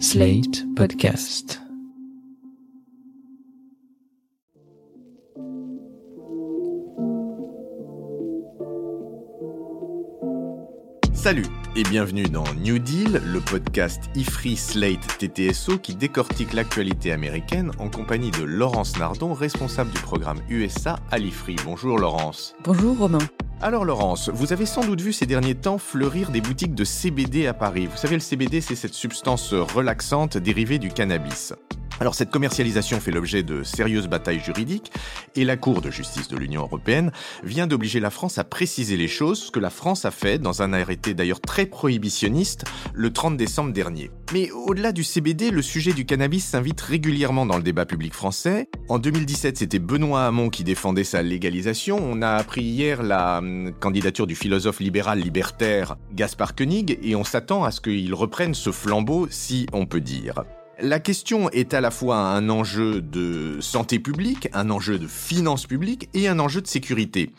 Slate Podcast. Salut et bienvenue dans New Deal, le podcast IFRI Slate TTSO qui décortique l'actualité américaine en compagnie de Laurence Nardon, responsable du programme USA à l'IFRI. Bonjour Laurence. Bonjour Romain. Alors Laurence, vous avez sans doute vu ces derniers temps fleurir des boutiques de CBD à Paris. Vous savez, le CBD, c'est cette substance relaxante dérivée du cannabis. Alors cette commercialisation fait l'objet de sérieuses batailles juridiques et la Cour de justice de l'Union européenne vient d'obliger la France à préciser les choses, que la France a fait dans un arrêté d'ailleurs très prohibitionniste le 30 décembre dernier. Mais au-delà du CBD, le sujet du cannabis s'invite régulièrement dans le débat public français. En 2017, c'était Benoît Hamon qui défendait sa légalisation. On a appris hier la hum, candidature du philosophe libéral libertaire Gaspard Koenig et on s'attend à ce qu'il reprenne ce flambeau, si on peut dire. La question est à la fois un enjeu de santé publique, un enjeu de finances publiques et un enjeu de sécurité.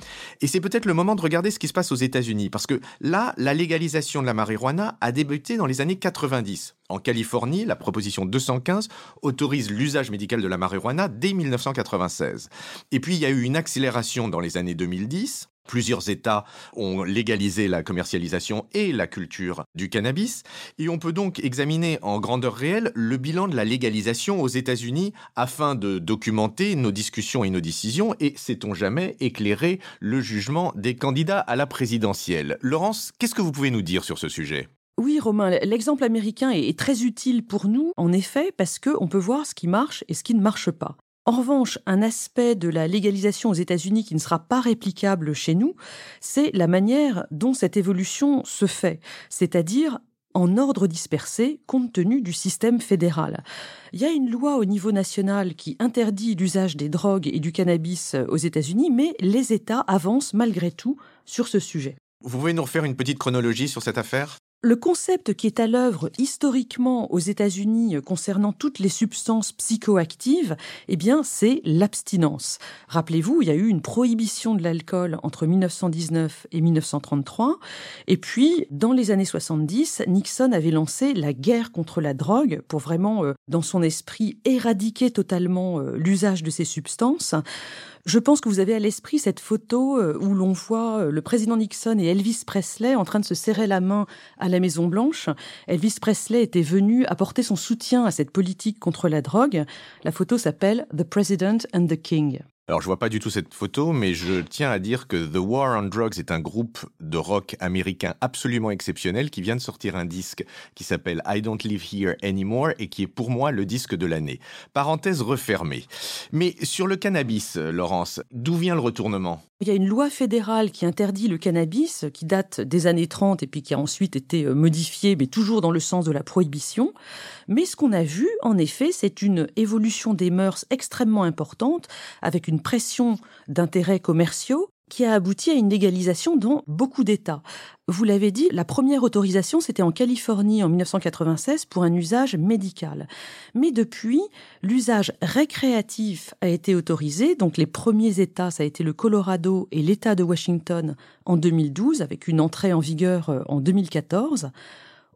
Et c'est peut-être le moment de regarder ce qui se passe aux États-Unis, parce que là, la légalisation de la marijuana a débuté dans les années 90. En Californie, la proposition 215 autorise l'usage médical de la marijuana dès 1996. Et puis il y a eu une accélération dans les années 2010. Plusieurs États ont légalisé la commercialisation et la culture du cannabis, et on peut donc examiner en grandeur réelle le bilan de la légalisation aux États-Unis afin de documenter nos discussions et nos décisions, et sait-on jamais éclairer le jugement des candidats à la présidentielle. Laurence, qu'est-ce que vous pouvez nous dire sur ce sujet? Oui, Romain, l'exemple américain est très utile pour nous, en effet, parce qu'on peut voir ce qui marche et ce qui ne marche pas. En revanche, un aspect de la légalisation aux États-Unis qui ne sera pas réplicable chez nous, c'est la manière dont cette évolution se fait, c'est-à-dire en ordre dispersé compte tenu du système fédéral. Il y a une loi au niveau national qui interdit l'usage des drogues et du cannabis aux États-Unis, mais les États avancent malgré tout sur ce sujet. Vous pouvez nous refaire une petite chronologie sur cette affaire? Le concept qui est à l'œuvre historiquement aux États-Unis concernant toutes les substances psychoactives, eh bien, c'est l'abstinence. Rappelez-vous, il y a eu une prohibition de l'alcool entre 1919 et 1933. Et puis, dans les années 70, Nixon avait lancé la guerre contre la drogue pour vraiment, euh, dans son esprit, éradiquer totalement euh, l'usage de ces substances. Je pense que vous avez à l'esprit cette photo euh, où l'on voit euh, le président Nixon et Elvis Presley en train de se serrer la main à la Maison Blanche. Elvis Presley était venu apporter son soutien à cette politique contre la drogue. La photo s'appelle The President and the King. Alors je vois pas du tout cette photo, mais je tiens à dire que The War on Drugs est un groupe de rock américain absolument exceptionnel qui vient de sortir un disque qui s'appelle I Don't Live Here Anymore et qui est pour moi le disque de l'année. Parenthèse refermée. Mais sur le cannabis, Laurence, d'où vient le retournement? Il y a une loi fédérale qui interdit le cannabis, qui date des années 30 et qui a ensuite été euh, modifiée, mais toujours dans le sens de la prohibition. Mais ce qu'on a vu, en effet, c'est une évolution des mœurs extrêmement importante, avec une pression d'intérêts commerciaux qui a abouti à une légalisation dans beaucoup d'États. Vous l'avez dit, la première autorisation, c'était en Californie en 1996 pour un usage médical. Mais depuis, l'usage récréatif a été autorisé. Donc les premiers États, ça a été le Colorado et l'État de Washington en 2012, avec une entrée en vigueur euh, en 2014.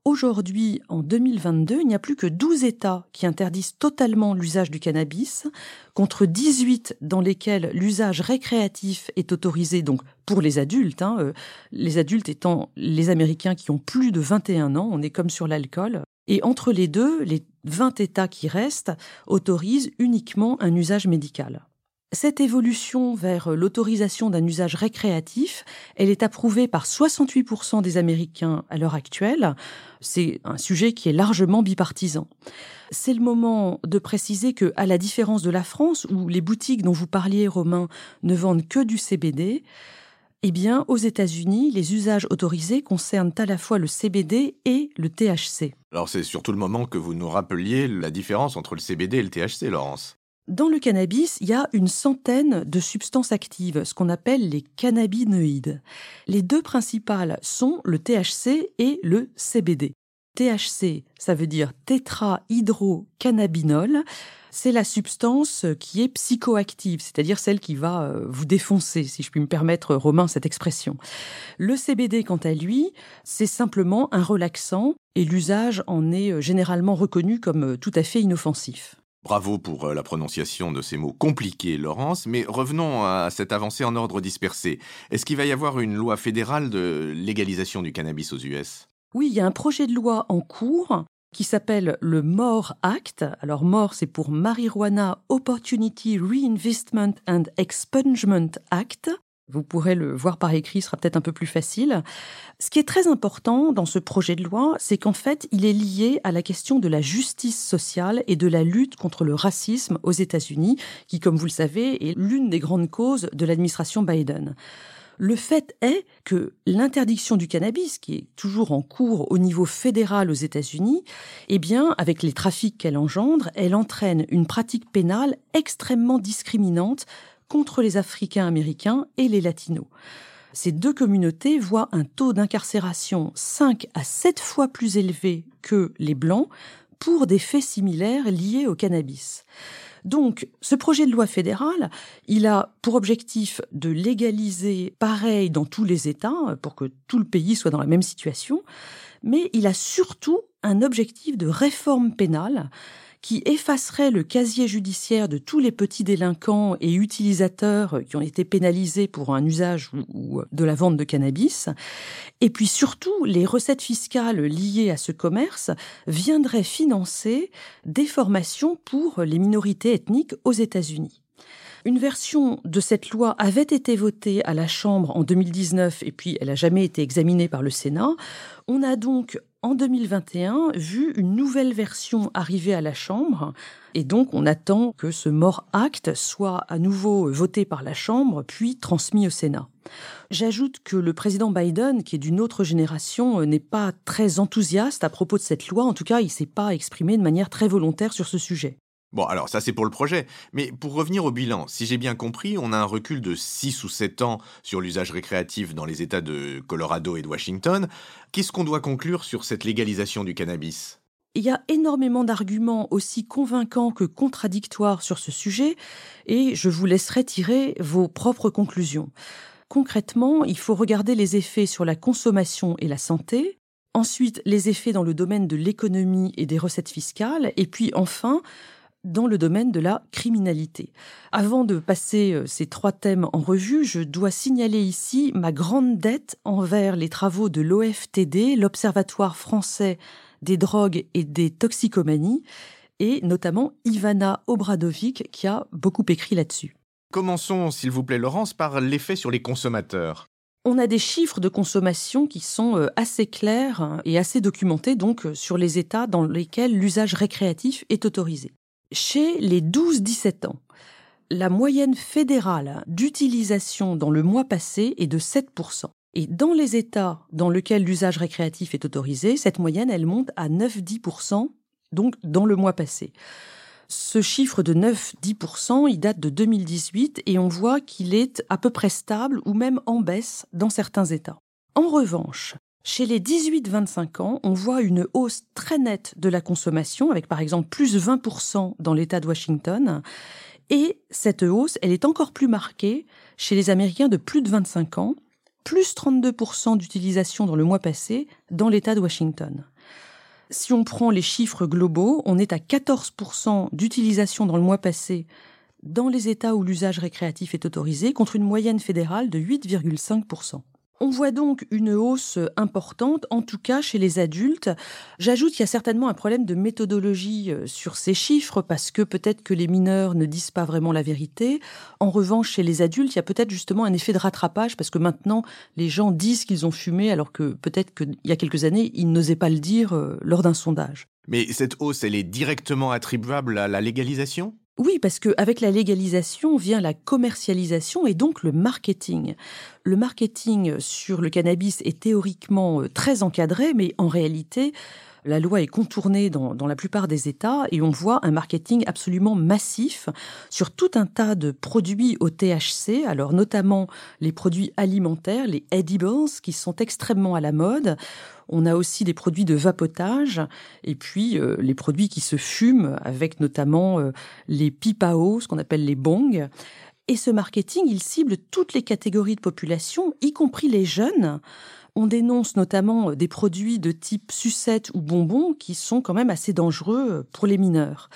Aujourd'hui, en 2022, il n'y a plus que 12 États qui interdisent totalement l'usage du cannabis, contre 18 dans lesquels l'usage récréatif est autorisé, donc pour les adultes, hein, euh, les adultes étant les Américains qui ont plus de 21 ans, on est comme sur l'alcool. Et entre les deux, les 20 États qui restent autorisent uniquement un usage médical. Cette évolution vers l'autorisation d'un usage récréatif, elle est approuvée par 68% des Américains à l'heure actuelle. C'est un sujet qui est largement bipartisan. C'est le moment de préciser que, à la différence de la France, où les boutiques dont vous parliez, Romain, ne vendent que du CBD, eh bien, aux États-Unis, les usages autorisés concernent à la fois le CBD et le THC. Alors, c'est surtout le moment que vous nous rappeliez la différence entre le CBD et le THC, Laurence. Dans le cannabis, il y a une centaine de substances actives, ce qu'on appelle les cannabinoïdes. Les deux principales sont le THC et le CBD. THC, ça veut dire tétrahydrocannabinol. C'est la substance qui est psychoactive, c'est-à-dire celle qui va euh, vous défoncer, si je puis me permettre, Romain, cette expression. Le CBD, quant à lui, c'est simplement un relaxant et l'usage en est euh, généralement reconnu comme euh, tout à fait inoffensif. Bravo pour la prononciation de ces mots compliqués, Laurence, mais revenons à cette avancée en ordre dispersé. Est-ce qu'il va y avoir une loi fédérale de légalisation du cannabis aux US oui, il y a un projet de loi en cours qui s'appelle le MORE Act. Alors MORE, c'est pour Marijuana Opportunity Reinvestment and Expungement Act. Vous pourrez le voir par écrit, ce sera peut-être un peu plus facile. Ce qui est très important dans ce projet de loi, c'est qu'en fait, il est lié à la question de la justice sociale et de la lutte contre le racisme aux États-Unis, qui, comme vous le savez, est l'une des grandes causes de l'administration Biden. Le fait est que l'interdiction du cannabis, qui est toujours en cours au niveau fédéral aux États-Unis, eh bien, avec les trafics qu'elle engendre, elle entraîne une pratique pénale extrêmement discriminante contre les Africains américains et les Latinos. Ces deux communautés voient un taux d'incarcération 5 à 7 fois plus élevé que les Blancs pour des faits similaires liés au cannabis. Donc, ce projet de loi fédéral, il a pour objectif de légaliser pareil dans tous les États, pour que tout le pays soit dans la même situation, mais il a surtout un objectif de réforme pénale qui effacerait le casier judiciaire de tous les petits délinquants et utilisateurs qui ont été pénalisés pour un usage ou de la vente de cannabis. Et puis surtout, les recettes fiscales liées à ce commerce viendraient financer des formations pour les minorités ethniques aux États-Unis. Une version de cette loi avait été votée à la Chambre en 2019 et puis elle n'a jamais été examinée par le Sénat. On a donc en 2021 vu une nouvelle version arriver à la Chambre et donc on attend que ce mort acte soit à nouveau voté par la Chambre puis transmis au Sénat. J'ajoute que le président Biden, qui est d'une autre génération, n'est pas très enthousiaste à propos de cette loi. En tout cas, il ne s'est pas exprimé de manière très volontaire sur ce sujet. Bon, alors ça c'est pour le projet. Mais pour revenir au bilan, si j'ai bien compris, on a un recul de 6 ou 7 ans sur l'usage récréatif dans les États de Colorado et de Washington. Qu'est-ce qu'on doit conclure sur cette légalisation du cannabis? Il y a énormément d'arguments aussi convaincants que contradictoires sur ce sujet et je vous laisserai tirer vos propres conclusions. Concrètement, il faut regarder les effets sur la consommation et la santé, ensuite les effets dans le domaine de l'économie et des recettes fiscales, et puis enfin dans le domaine de la criminalité. Avant de passer euh, ces trois thèmes en revue, je dois signaler ici ma grande dette envers les travaux de l'OFTD, l'Observatoire français des drogues et des toxicomanies, et notamment Ivana Obradovic qui a beaucoup écrit là-dessus. Commençons, s'il vous plaît, Laurence, par l'effet sur les consommateurs. On a des chiffres de consommation qui sont euh, assez clairs et assez documentés donc euh, sur les États dans lesquels l'usage récréatif est autorisé. Chez les 12-17 ans, la moyenne fédérale d'utilisation dans le mois passé est de 7%. Et dans les États dans lesquels l'usage récréatif est autorisé, cette moyenne, elle monte à 9-10%, donc dans le mois passé. Ce chiffre de 9-10%, il date de 2018 et on voit qu'il est à peu près stable ou même en baisse dans certains États. En revanche, chez les 18-25 ans, on voit une hausse très nette de la consommation, avec par exemple plus 20% dans l'État de Washington. Et cette hausse, elle est encore plus marquée chez les Américains de plus de 25 ans, plus 32% d'utilisation dans le mois passé dans l'État de Washington. Si on prend les chiffres globaux, on est à 14% d'utilisation dans le mois passé dans les États où l'usage récréatif est autorisé, contre une moyenne fédérale de 8,5%. On voit donc une hausse importante, en tout cas chez les adultes. J'ajoute qu'il y a certainement un problème de méthodologie euh, sur ces chiffres, parce que peut-être que les mineurs ne disent pas vraiment la vérité. En revanche, chez les adultes, il y a peut-être justement un effet de rattrapage, parce que maintenant, les gens disent qu'ils ont fumé, alors que peut-être qu'il y a quelques années, ils n'osaient pas le dire euh, lors d'un sondage. Mais cette hausse, elle est directement attribuable à la légalisation? Oui, parce qu'avec la légalisation vient la commercialisation et donc le marketing. Le marketing sur le cannabis est théoriquement euh, très encadré, mais en réalité, la loi est contournée dans, la plupart des États et on voit un marketing absolument massif sur tout un tas de produits au THC, alors notamment les produits alimentaires, les edibles, qui sont extrêmement à la mode. On a aussi des produits de vapotage et puis euh, les produits qui se fument avec notamment euh, les pipao, ce qu'on appelle les bongs. Et ce marketing, il cible toutes les catégories de population, y compris les jeunes. On dénonce notamment des produits de type sucette ou bonbons qui sont quand même assez dangereux pour les mineurs.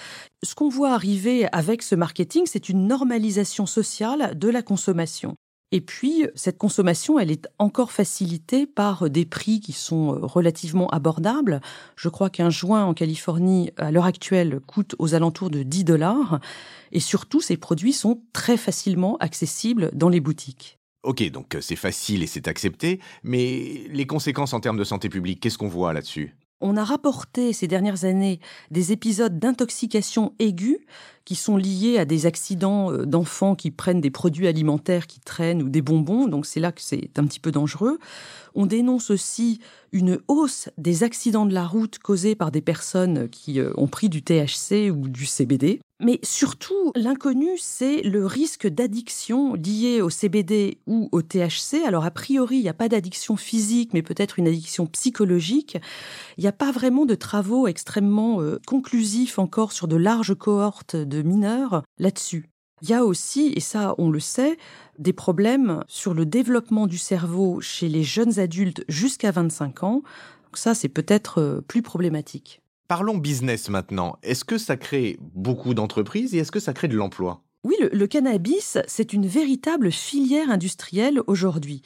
Ce qu'on voit arriver avec ce marketing, c'est une normalisation sociale de la consommation. Et puis, cette consommation, elle est encore facilitée par des prix qui sont relativement abordables. Je crois qu'un joint en Californie, à l'heure actuelle, coûte aux alentours de 10 dollars. Et surtout, ces produits sont très facilement accessibles dans les boutiques. Ok, donc c'est facile et c'est accepté, mais les conséquences en termes de santé publique, qu'est-ce qu'on voit là-dessus? On a rapporté ces dernières années des épisodes d'intoxication aiguë qui sont liés à des accidents euh, d'enfants qui prennent des produits alimentaires qui traînent ou des bonbons, donc c'est là que c'est un petit peu dangereux. On dénonce aussi une hausse des accidents de la route causés par des personnes qui euh, ont pris du THC ou du CBD. Mais surtout, l'inconnu, c'est le risque d'addiction lié au CBD ou au THC. Alors, a priori, il n'y a pas d'addiction physique, mais peut-être une addiction psychologique. Il n'y a pas vraiment de travaux extrêmement euh, conclusifs encore sur de larges cohortes de mineurs là-dessus. Il y a aussi, et ça on le sait, des problèmes sur le développement du cerveau chez les jeunes adultes jusqu'à 25 ans. Donc ça, c'est peut-être euh, plus problématique. Parlons business maintenant. Est-ce que ça crée beaucoup d'entreprises et est-ce que ça crée de l'emploi? Oui, le, cannabis, c'est une véritable filière industrielle aujourd'hui.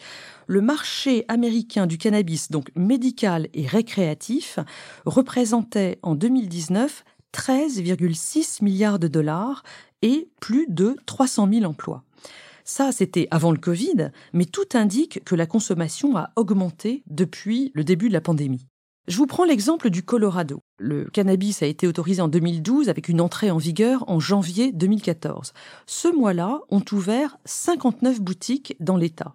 Le marché américain du cannabis, donc médical et récréatif, représentait en 2019 13,6 milliards de dollars et plus de 300 000 emplois. Ça, c'était avant le Covid, mais tout indique que la consommation a augmenté depuis le début de la pandémie. Je vous prends l'exemple du Colorado. Le cannabis a été autorisé en 2012 avec une entrée en vigueur en janvier 2014. Ce mois-là, ont ouvert 59 boutiques dans l'État.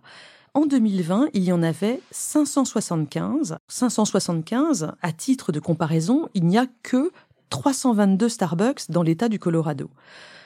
En 2020, il y en avait 575. 575, à titre de comparaison, il n'y a que 322 Starbucks dans l'État du Colorado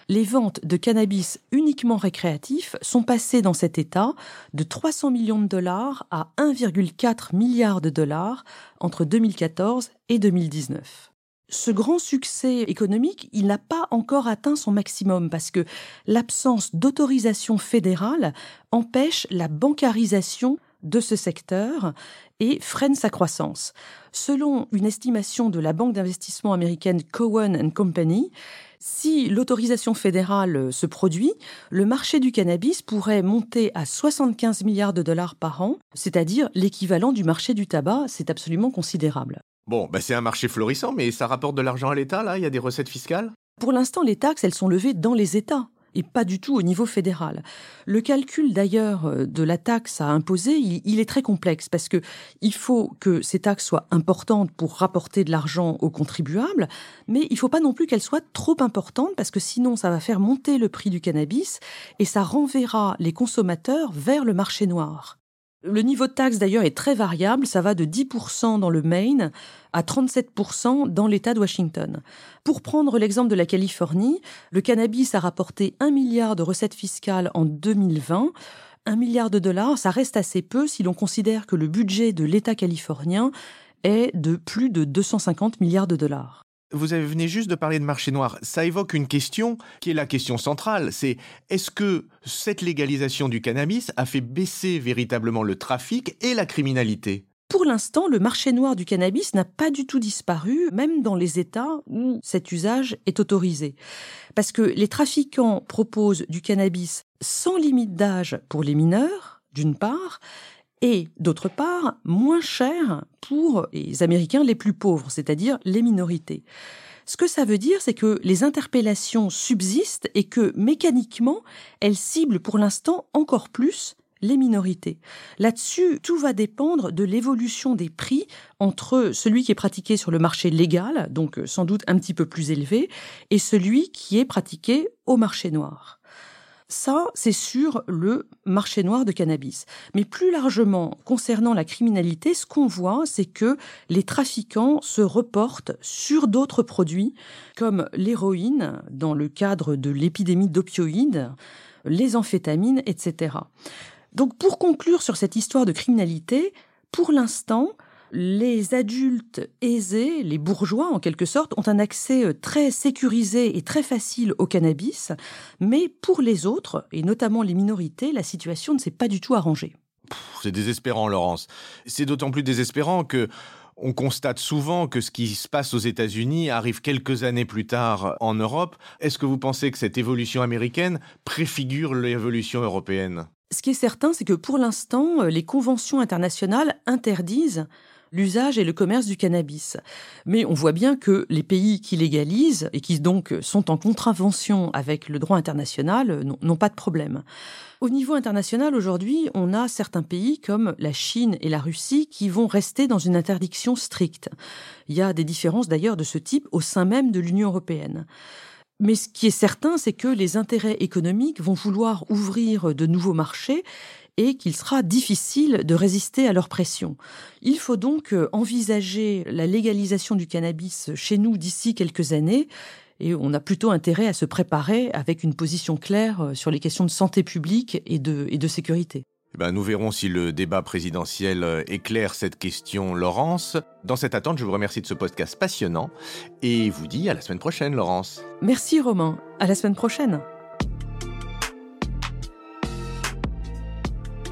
les ventes de cannabis uniquement récréatif sont passées dans cet État de 300 millions de dollars à 1,4 milliard de dollars entre 2014 et 2019 ce grand succès économique, il n'a pas encore atteint son maximum parce que l'absence d'autorisation fédérale empêche la bancarisation de ce secteur et freine sa croissance. Selon une estimation de la banque d'investissement américaine Cowen Company, si l'autorisation fédérale se produit, le marché du cannabis pourrait monter à 75 milliards de dollars par an, c'est-à-dire l'équivalent du marché du tabac. C'est absolument considérable. Bon, bah c'est un marché florissant, mais ça rapporte de l'argent à l'État, là? Il y a des recettes fiscales? Pour l'instant, les taxes, elles sont levées dans les États et pas du tout au niveau fédéral. Le calcul d'ailleurs euh, de la taxe à imposer, il, est très complexe parce que il faut que ces taxes soient importantes pour rapporter de l'argent aux contribuables, mais il faut pas non plus qu'elles soient trop importantes parce que sinon ça va faire monter le prix du cannabis et ça renverra les consommateurs vers le marché noir. Le niveau de taxe d'ailleurs est très variable, ça va de 10% dans le Maine à 37% dans l'État de Washington. Pour prendre l'exemple de la Californie, le cannabis a rapporté 1 milliard de recettes fiscales en 2020. 1 milliard de dollars, ça reste assez peu si l'on considère que le budget de l'État californien est de plus de 250 milliards de dollars. Vous venez juste de parler de marché noir. Ça évoque une question qui est la question centrale. C'est est-ce que cette légalisation du cannabis a fait baisser véritablement le trafic et la criminalité? Pour l'instant, le marché noir du cannabis n'a pas du tout disparu, même dans les États où cet usage est autorisé. Parce que les trafiquants proposent du cannabis sans limite d'âge pour les mineurs, d'une part, et d'autre part moins cher pour les Américains les plus pauvres, c'est-à-dire les minorités. Ce que ça veut dire, c'est que les interpellations subsistent et que mécaniquement, elles ciblent pour l'instant encore plus les minorités. Là-dessus, tout va dépendre de l'évolution des prix entre celui qui est pratiqué sur le marché légal, donc sans doute un petit peu plus élevé, et celui qui est pratiqué au marché noir. Ça, c'est sur le marché noir de cannabis. Mais plus largement, concernant la criminalité, ce qu'on voit, c'est que les trafiquants se reportent sur d'autres produits, comme l'héroïne, dans le cadre de l'épidémie d'opioïdes, les amphétamines, etc. Donc pour conclure sur cette histoire de criminalité, pour l'instant, les adultes aisés, les bourgeois en quelque sorte, ont un accès euh, très sécurisé et très facile au cannabis, mais pour les autres, et notamment les minorités, la situation ne s'est pas du tout arrangée. C'est désespérant, Laurence. C'est d'autant plus désespérant que on constate souvent que ce qui se passe aux États-Unis arrive quelques années plus tard en Europe. Est-ce que vous pensez que cette évolution américaine préfigure l'évolution européenne? Ce qui est certain, c'est que pour l'instant, les conventions internationales interdisent l'usage et le commerce du cannabis. Mais on voit bien que les pays qui légalisent et qui donc sont en contravention avec le droit international n'ont pas de problème. Au niveau international, aujourd'hui, on a certains pays comme la Chine et la Russie qui vont rester dans une interdiction stricte. Il y a des différences d'ailleurs de ce type au sein même de l'Union européenne. Mais ce qui est certain, c'est que les intérêts économiques vont vouloir ouvrir de nouveaux marchés et qu'il sera difficile de résister à leur pression. Il faut donc euh, envisager la légalisation du cannabis chez nous d'ici quelques années et on a plutôt intérêt à se préparer avec une position claire euh, sur les questions de santé publique et de, et de sécurité. Eh ben, nous verrons si le débat présidentiel euh, éclaire cette question, Laurence. Dans cette attente, je vous remercie de ce podcast passionnant et vous dis à la semaine prochaine, Laurence. Merci, Romain. À la semaine prochaine.